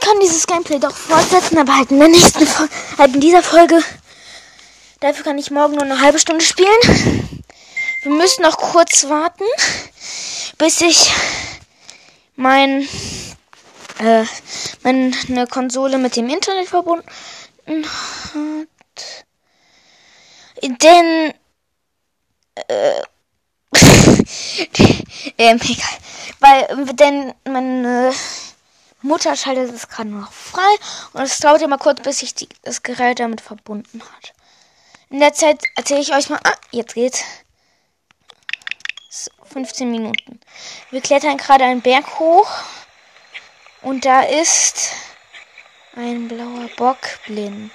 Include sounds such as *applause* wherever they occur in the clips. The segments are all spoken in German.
ich kann dieses Gameplay doch fortsetzen, aber halt in der nächsten Folge, halt in dieser Folge. Dafür kann ich morgen nur eine halbe Stunde spielen. Wir müssen noch kurz warten, bis ich mein, äh, meine Konsole mit dem Internet verbunden hat. Denn, äh, *laughs* ähm, egal. Weil, denn meine Mutter schaltet es gerade noch frei und es dauert immer kurz, bis sich das Gerät damit verbunden hat. In der Zeit erzähle ich euch mal. Ah, jetzt geht's. So, 15 Minuten. Wir klettern gerade einen Berg hoch und da ist ein blauer Bockblind,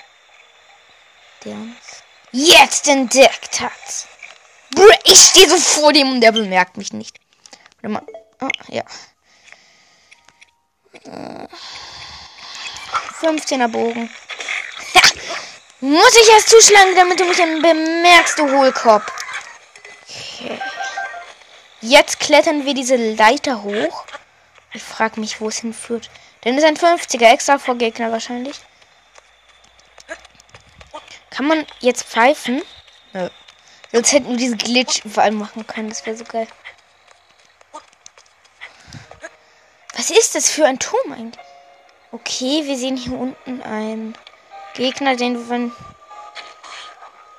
der uns jetzt entdeckt hat. Ich stehe so vor dem und der bemerkt mich nicht. Warte mal. Oh, ja. 15er Bogen. Ja. Muss ich erst zuschlagen, damit du mich dann bemerkst, du Hohlkopf. Okay. Jetzt klettern wir diese Leiter hoch. Ich frage mich, wo es hinführt. Denn es ist ein 50er extra vor Gegner wahrscheinlich. Kann man jetzt pfeifen? Nö. Sonst hätten wir diesen Glitch überall machen können. Das wäre so geil. Ist das für ein Turm eigentlich? Okay, wir sehen hier unten einen Gegner, den wir...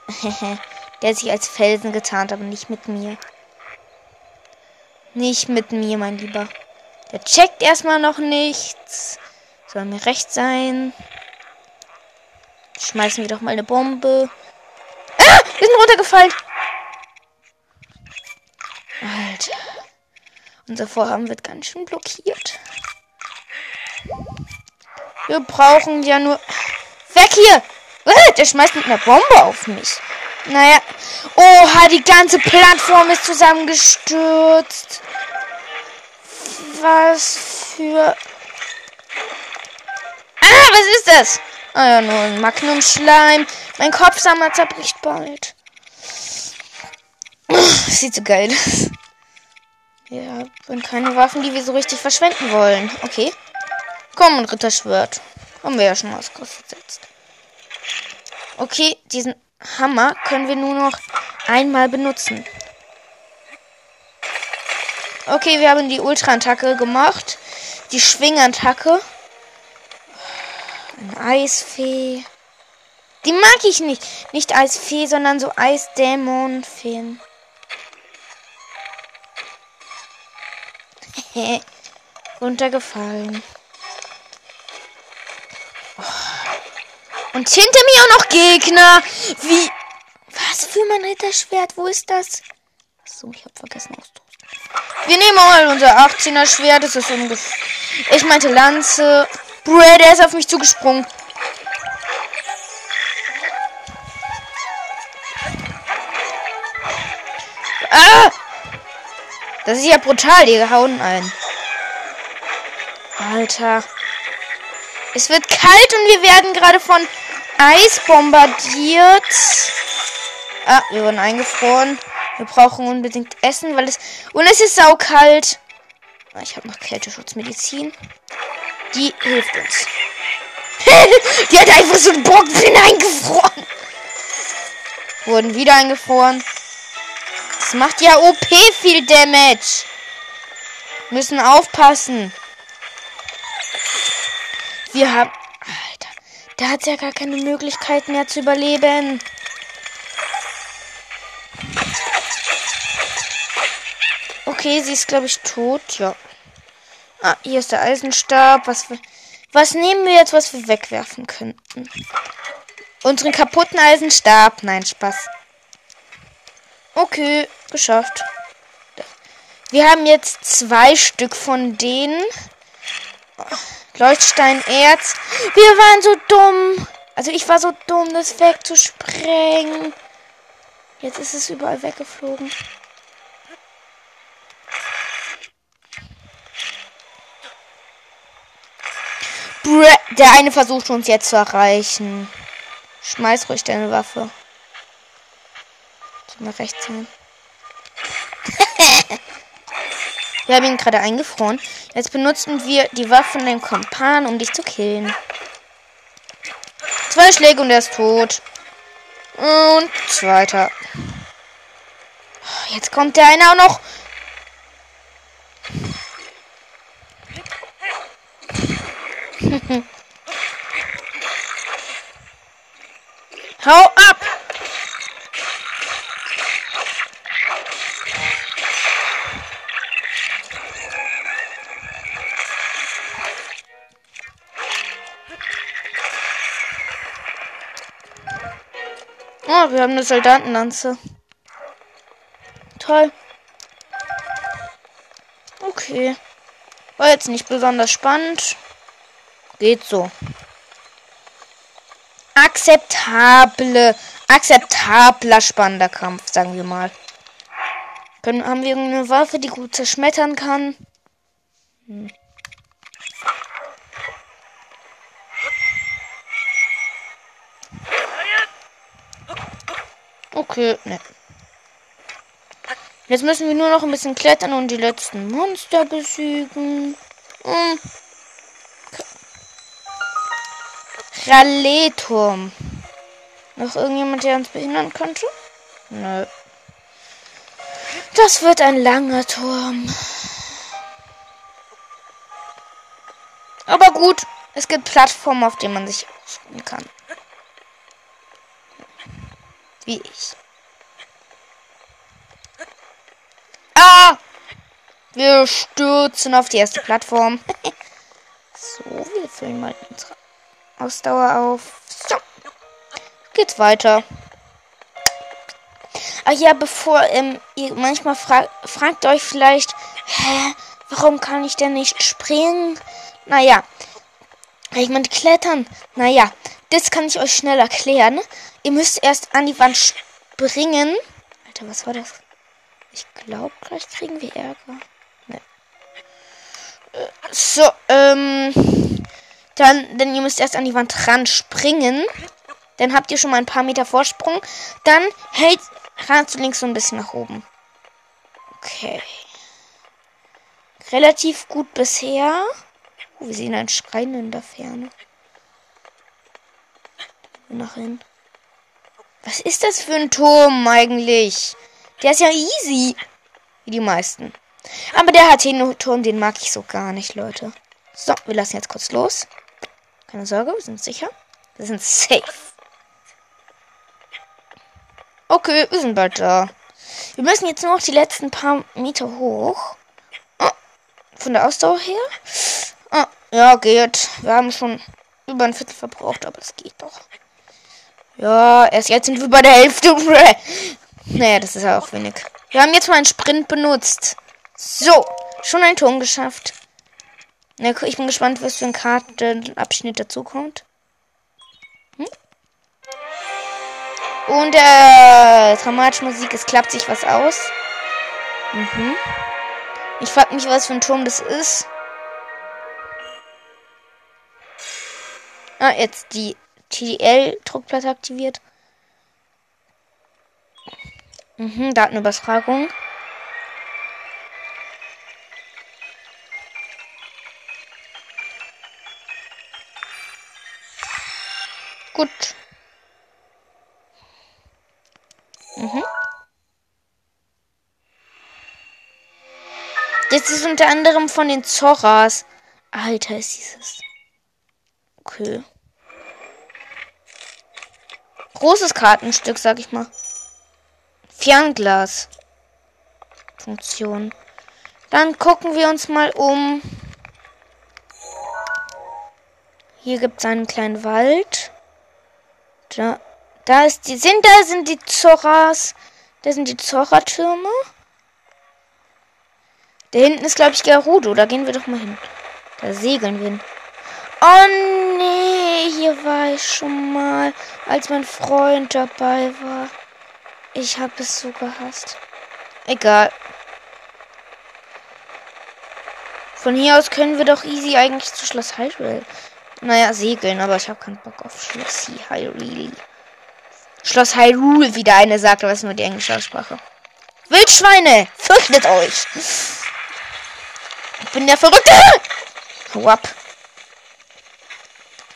*laughs* Der sich als Felsen getarnt, aber nicht mit mir. Nicht mit mir, mein Lieber. Der checkt erstmal noch nichts. Soll mir recht sein. Schmeißen wir doch mal eine Bombe. Ah! Wir sind runtergefallen. Unser Vorhaben wird ganz schön blockiert. Wir brauchen ja nur... Weg hier! Äh, der schmeißt mit einer Bombe auf mich. Naja. Oha, die ganze Plattform ist zusammengestürzt. Was für... Ah, was ist das? Ah ja, nur ein Magnum-Schleim. Mein Kopfsammer zerbricht bald. Sieht so geil aus. Ja, sind keine Waffen, die wir so richtig verschwenden wollen. Okay. Komm, ein Ritterschwert. Haben wir ja schon ausgesetzt. Okay, diesen Hammer können wir nur noch einmal benutzen. Okay, wir haben die Ultra-Attacke gemacht. Die Schwingattacke. Eine Eisfee. Die mag ich nicht. Nicht Eisfee, sondern so Eisdämonfeen. Runtergefallen. Oh. Und hinter mir auch noch Gegner. Wie? Was für mein Ritterschwert? Wo ist das? So, ich habe vergessen auszurüsten. Wir nehmen mal unser 18er Schwert. Das ist ungefähr. Ich meinte Lanze. Bruh, der ist auf mich zugesprungen. Das ist ja brutal, die hauen ein. Alter. Es wird kalt und wir werden gerade von Eis bombardiert. Ah, wir wurden eingefroren. Wir brauchen unbedingt Essen, weil es. Und es ist saukalt. Ah, ich habe noch Kälteschutzmedizin. Die hilft uns. *laughs* die hat einfach so einen Brocken eingefroren. Wurden wieder eingefroren. Das macht ja OP viel Damage. Müssen aufpassen. Wir haben... Alter, da hat ja gar keine Möglichkeit mehr zu überleben. Okay, sie ist, glaube ich, tot. Ja. Ah, hier ist der Eisenstab. Was, wir, was nehmen wir jetzt, was wir wegwerfen könnten? Unseren kaputten Eisenstab. Nein, Spaß. Okay, geschafft. Wir haben jetzt zwei Stück von denen. Leuchtsteinerz. Wir waren so dumm. Also ich war so dumm, das wegzusprengen. Jetzt ist es überall weggeflogen. Der eine versucht uns jetzt zu erreichen. Schmeiß ruhig deine Waffe. Mal rechts sein. *laughs* Wir haben ihn gerade eingefroren. Jetzt benutzen wir die Waffe von dem Kompan, um dich zu killen. Zwei Schläge und er ist tot. Und zweiter. Jetzt kommt der eine auch noch. *laughs* Hau ab! Wir haben eine Soldatenlanze. Toll. Okay. War jetzt nicht besonders spannend. Geht so. Akzeptable, akzeptabler spannender Kampf, sagen wir mal. Können, haben wir eine Waffe, die gut zerschmettern kann? Hm. Okay, ne. Jetzt müssen wir nur noch ein bisschen klettern und die letzten Monster besiegen. Hm. Raleturm. Noch irgendjemand, der uns behindern könnte? Nö. Das wird ein langer Turm. Aber gut, es gibt Plattformen, auf denen man sich ausruhen kann. Wie ich. Ah! Wir stürzen auf die erste Plattform. *laughs* so, wir füllen mal unsere Ausdauer auf. So. Geht's weiter. Ah ja, bevor ähm, ihr manchmal fra fragt euch vielleicht, hä, warum kann ich denn nicht springen? Naja, ich meine klettern. Naja, das kann ich euch schnell erklären. Ihr müsst erst an die Wand springen. Alter, was war das? Ich glaube, gleich kriegen wir Ärger. Nee. Äh, so, ähm. Dann, denn ihr müsst erst an die Wand ran springen. Dann habt ihr schon mal ein paar Meter Vorsprung. Dann hält ran zu links so ein bisschen nach oben. Okay. Relativ gut bisher. Oh, wir sehen einen Schrein in der Ferne. Nach hin. Was ist das für ein Turm eigentlich? Der ist ja easy. Wie die meisten. Aber der hat den Turm, den mag ich so gar nicht, Leute. So, wir lassen jetzt kurz los. Keine Sorge, wir sind sicher. Wir sind safe. Okay, wir sind bald da. Wir müssen jetzt nur noch die letzten paar Meter hoch. Oh, von der Ausdauer her. Oh, ja, geht. Wir haben schon über ein Viertel verbraucht, aber es geht doch. Ja, erst jetzt sind wir bei der Hälfte. *laughs* naja, das ist ja auch wenig. Wir haben jetzt mal einen Sprint benutzt. So, schon ein Turm geschafft. Ich bin gespannt, was für ein Kartenabschnitt dazu kommt. Hm? Und äh, dramatische Musik, es klappt sich was aus. Mhm. Ich frage mich, was für ein Turm das ist. Ah, jetzt die TDL-Druckplatte aktiviert. Mhm, Datenübertragung. Gut. Mhm. Das ist unter anderem von den Zorras. Alter, ist dieses. Okay. Großes Kartenstück, sag ich mal. Fernglas. Funktion. Dann gucken wir uns mal um. Hier gibt es einen kleinen Wald. Da, da ist die, sind da sind die Zoras. Da sind die Zora-Türme. Da hinten ist, glaube ich, Gerudo. Da gehen wir doch mal hin. Da segeln wir hin. Oh nee, hier war ich schon mal, als mein Freund dabei war. Ich habe es so gehasst. Egal. Von hier aus können wir doch easy eigentlich zu Schloss Hyrule. Naja, segeln, aber ich habe keinen Bock auf Schloss Hyrule. Schloss Hyrule, wie der eine sagt, aber es ist nur die englische Aussprache. Wildschweine, fürchtet euch! Ich bin der Verrückte! Hau ab.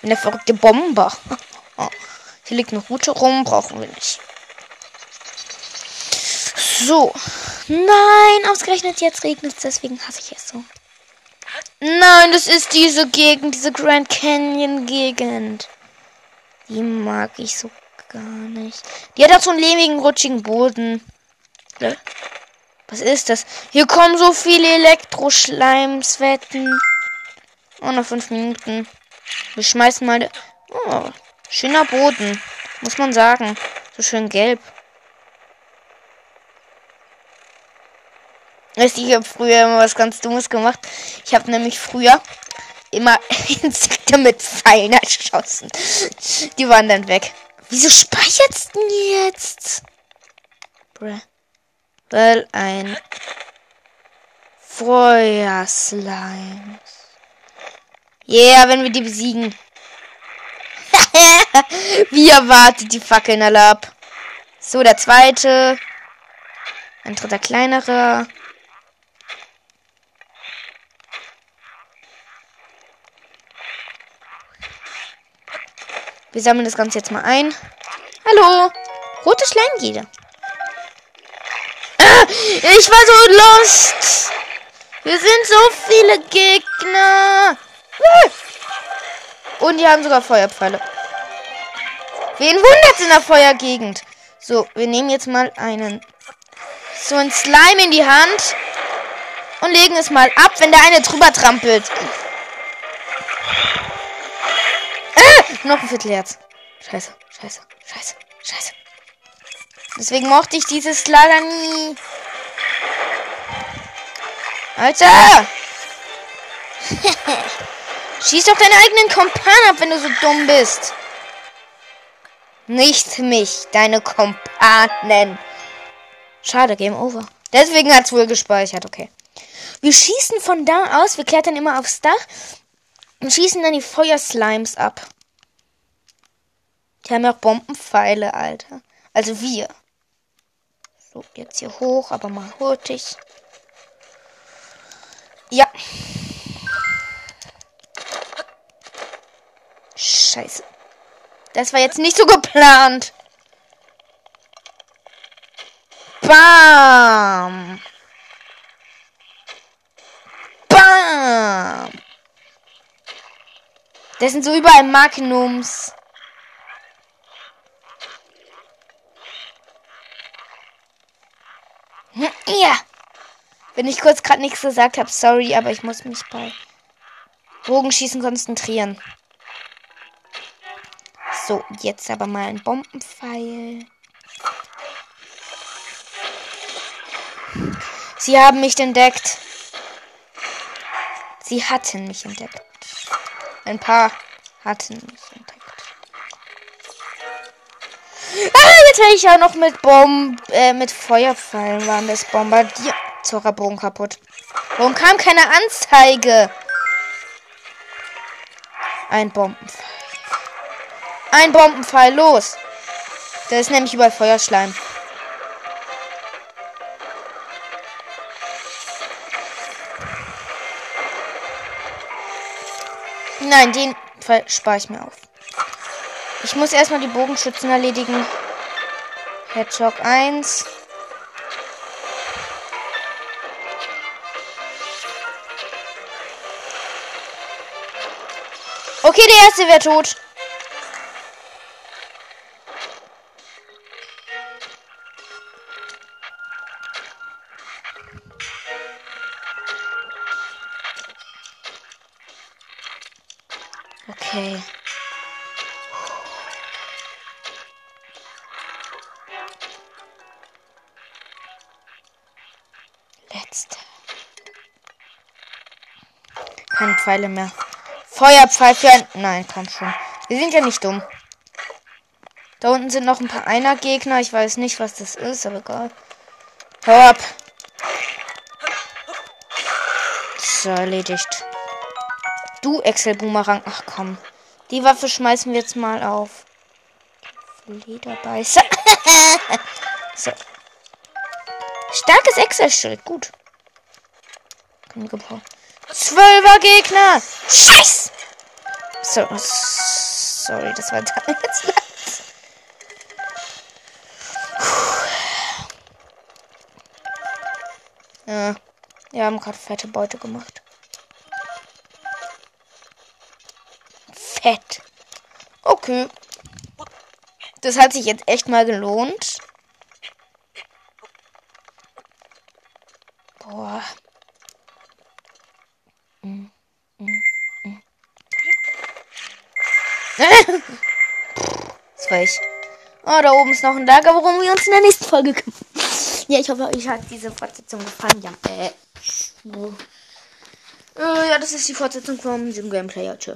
Bin der verrückte Bomber. *laughs* Hier liegt noch Route rum, brauchen wir nicht. So. Nein, ausgerechnet jetzt regnet es, deswegen hasse ich es so. Nein, das ist diese Gegend, diese Grand Canyon Gegend. Die mag ich so gar nicht. Die hat auch so einen lehmigen, rutschigen Boden. Was ist das? Hier kommen so viele Elektroschleims, wetten. Oh, noch fünf Minuten. Wir schmeißen mal. Oh, schöner Boden. Muss man sagen. So schön gelb. Weißt du, ich habe früher immer was ganz Dummes gemacht. Ich habe nämlich früher immer *laughs* Insekte mit Pfeilen erschossen. Die waren dann weg. Wieso speichert's denn jetzt? Bruh. Weil ein Feuerslime. Yeah, wenn wir die besiegen. *laughs* Wie erwartet die Fackeln alle ab. So, der zweite. Ein dritter kleinerer. Wir sammeln das Ganze jetzt mal ein. Hallo. Rote Schleimjäger. Ah, ich war so lost. Wir sind so viele Gegner. Und die haben sogar Feuerpfeile. Wen wundert in der Feuergegend? So, wir nehmen jetzt mal einen so ein Slime in die Hand und legen es mal ab, wenn der eine drüber trampelt. noch ein Viertelherz. Scheiße, scheiße, scheiße, scheiße. Deswegen mochte ich dieses Lager nie. Alter! *laughs* Schieß doch deinen eigenen Kompan ab, wenn du so dumm bist. Nicht mich, deine Kompanen. Schade, Game Over. Deswegen hat es wohl gespeichert, okay. Wir schießen von da aus, wir klettern immer aufs Dach und schießen dann die Feuerslimes ab. Die haben ja auch Bombenpfeile, Alter. Also wir. So, jetzt hier hoch, aber mal hurtig. Ja. Scheiße. Das war jetzt nicht so geplant. Bam. Bam. Das sind so überall Magnums. Ja. Wenn ich kurz gerade nichts gesagt habe, sorry, aber ich muss mich bei Bogenschießen konzentrieren. So, jetzt aber mal ein Bombenpfeil. Sie haben mich entdeckt. Sie hatten mich entdeckt. Ein paar hatten mich entdeckt. Ah, jetzt werde ich ja noch mit Bomben, äh, mit Feuerpfeilen waren das bombardiert. Bogen kaputt. Warum kam keine Anzeige? Ein Bombenpfeil. Ein Bombenpfeil, los. Da ist nämlich überall Feuerschleim. Nein, den Fall spare ich mir auf. Ich muss erstmal die Bogenschützen erledigen. Hedgehog 1. Okay, der erste wäre tot. Keine Pfeile mehr. Ein... Nein, komm schon. Wir sind ja nicht dumm. Da unten sind noch ein paar Einer-Gegner. Ich weiß nicht, was das ist, aber egal. Hau ab. So, erledigt. Du, Excel Boomerang. Ach komm. Die Waffe schmeißen wir jetzt mal auf. Lederbeißer. *laughs* so. Starkes Excel-Schild. Gut. Zwölfer Gegner. Scheiß. So, sorry, das war dann jetzt leid. Ja, wir haben gerade fette Beute gemacht. Fett. Okay. Das hat sich jetzt echt mal gelohnt. Boah. Das war. Oh, da oben ist noch ein Lager, worum wir uns in der nächsten Folge kümmern. Ja, ich hoffe, euch hat diese Fortsetzung gefallen. Ja, äh. Äh, ja, das ist die Fortsetzung von diesem Gameplay. Ja, tschö.